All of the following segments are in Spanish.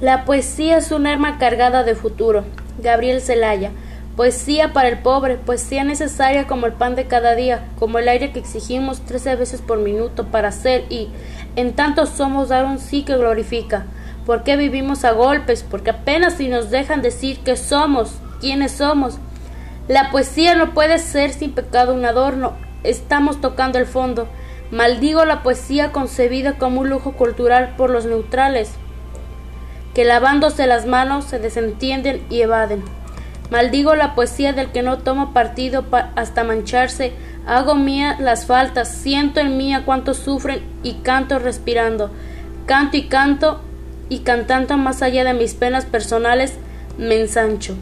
La poesía es un arma cargada de futuro. Gabriel Celaya. Poesía para el pobre, poesía necesaria como el pan de cada día, como el aire que exigimos trece veces por minuto para ser y, en tanto somos dar un sí que glorifica. ¿Por qué vivimos a golpes? Porque apenas si nos dejan decir que somos, quiénes somos. La poesía no puede ser sin pecado un adorno. Estamos tocando el fondo. Maldigo la poesía concebida como un lujo cultural por los neutrales que lavándose las manos se desentienden y evaden. Maldigo la poesía del que no toma partido hasta mancharse, hago mía las faltas, siento en mía cuánto sufren y canto respirando. Canto y canto y cantando más allá de mis penas personales, me ensancho.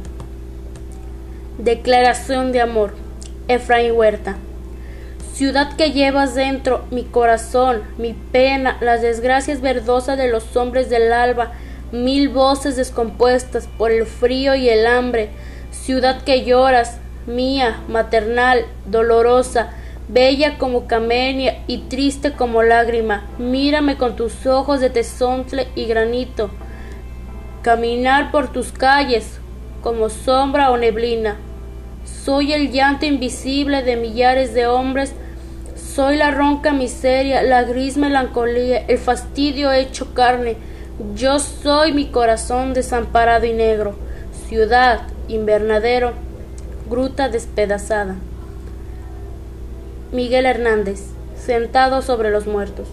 Declaración de amor. Efraín Huerta. Ciudad que llevas dentro mi corazón, mi pena, las desgracias verdosas de los hombres del alba, mil voces descompuestas por el frío y el hambre, ciudad que lloras, mía, maternal, dolorosa, bella como camenia y triste como lágrima, mírame con tus ojos de tesontle y granito, caminar por tus calles como sombra o neblina. Soy el llanto invisible de millares de hombres, soy la ronca miseria, la gris melancolía, el fastidio hecho carne, yo soy mi corazón desamparado y negro, ciudad, invernadero, gruta despedazada. Miguel Hernández, sentado sobre los muertos.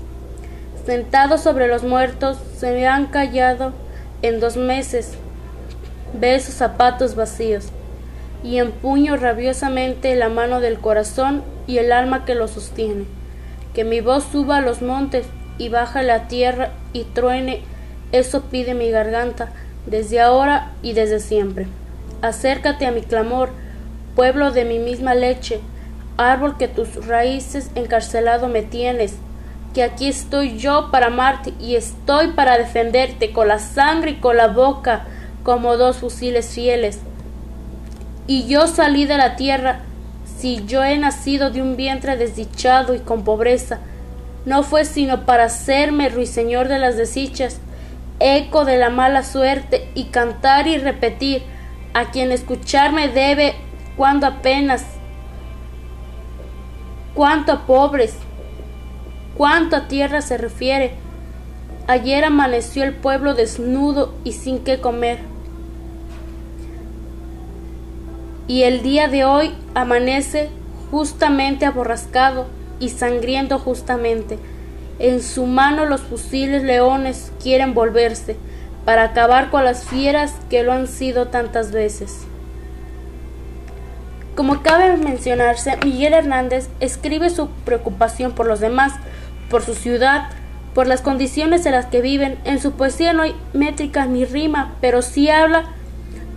Sentado sobre los muertos, se me han callado en dos meses. Ve sus zapatos vacíos y empuño rabiosamente la mano del corazón y el alma que lo sostiene. Que mi voz suba a los montes y baja la tierra y truene eso pide mi garganta, desde ahora y desde siempre. Acércate a mi clamor, pueblo de mi misma leche, árbol que tus raíces encarcelado me tienes, que aquí estoy yo para amarte y estoy para defenderte con la sangre y con la boca como dos fusiles fieles. Y yo salí de la tierra, si yo he nacido de un vientre desdichado y con pobreza, no fue sino para hacerme ruiseñor de las desdichas, eco de la mala suerte y cantar y repetir a quien escucharme debe cuando apenas cuánto a pobres, cuánto a tierra se refiere. Ayer amaneció el pueblo desnudo y sin qué comer. Y el día de hoy amanece justamente aborrascado y sangriento justamente. En su mano los fusiles leones quieren volverse para acabar con las fieras que lo han sido tantas veces. Como cabe mencionarse, Miguel Hernández escribe su preocupación por los demás, por su ciudad, por las condiciones en las que viven. En su poesía no hay métrica ni rima, pero sí habla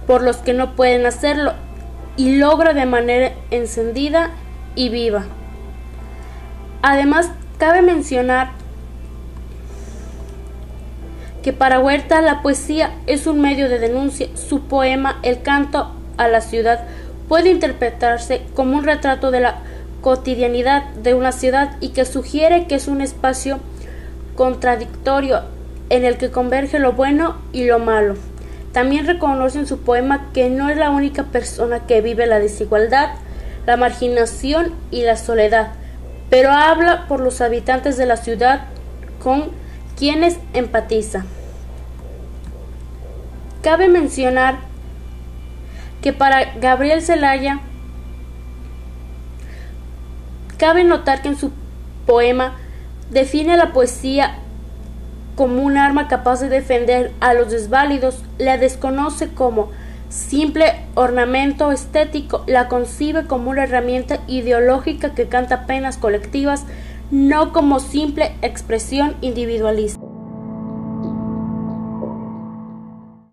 por los que no pueden hacerlo y logra de manera encendida y viva. Además, Cabe mencionar que para Huerta la poesía es un medio de denuncia. Su poema El canto a la ciudad puede interpretarse como un retrato de la cotidianidad de una ciudad y que sugiere que es un espacio contradictorio en el que converge lo bueno y lo malo. También reconoce en su poema que no es la única persona que vive la desigualdad, la marginación y la soledad, pero habla por los habitantes de la ciudad con quienes empatiza. Cabe mencionar que para Gabriel Zelaya cabe notar que en su poema define la poesía como un arma capaz de defender a los desválidos, la desconoce como simple ornamento estético, la concibe como una herramienta ideológica que canta penas colectivas, no como simple expresión individualista.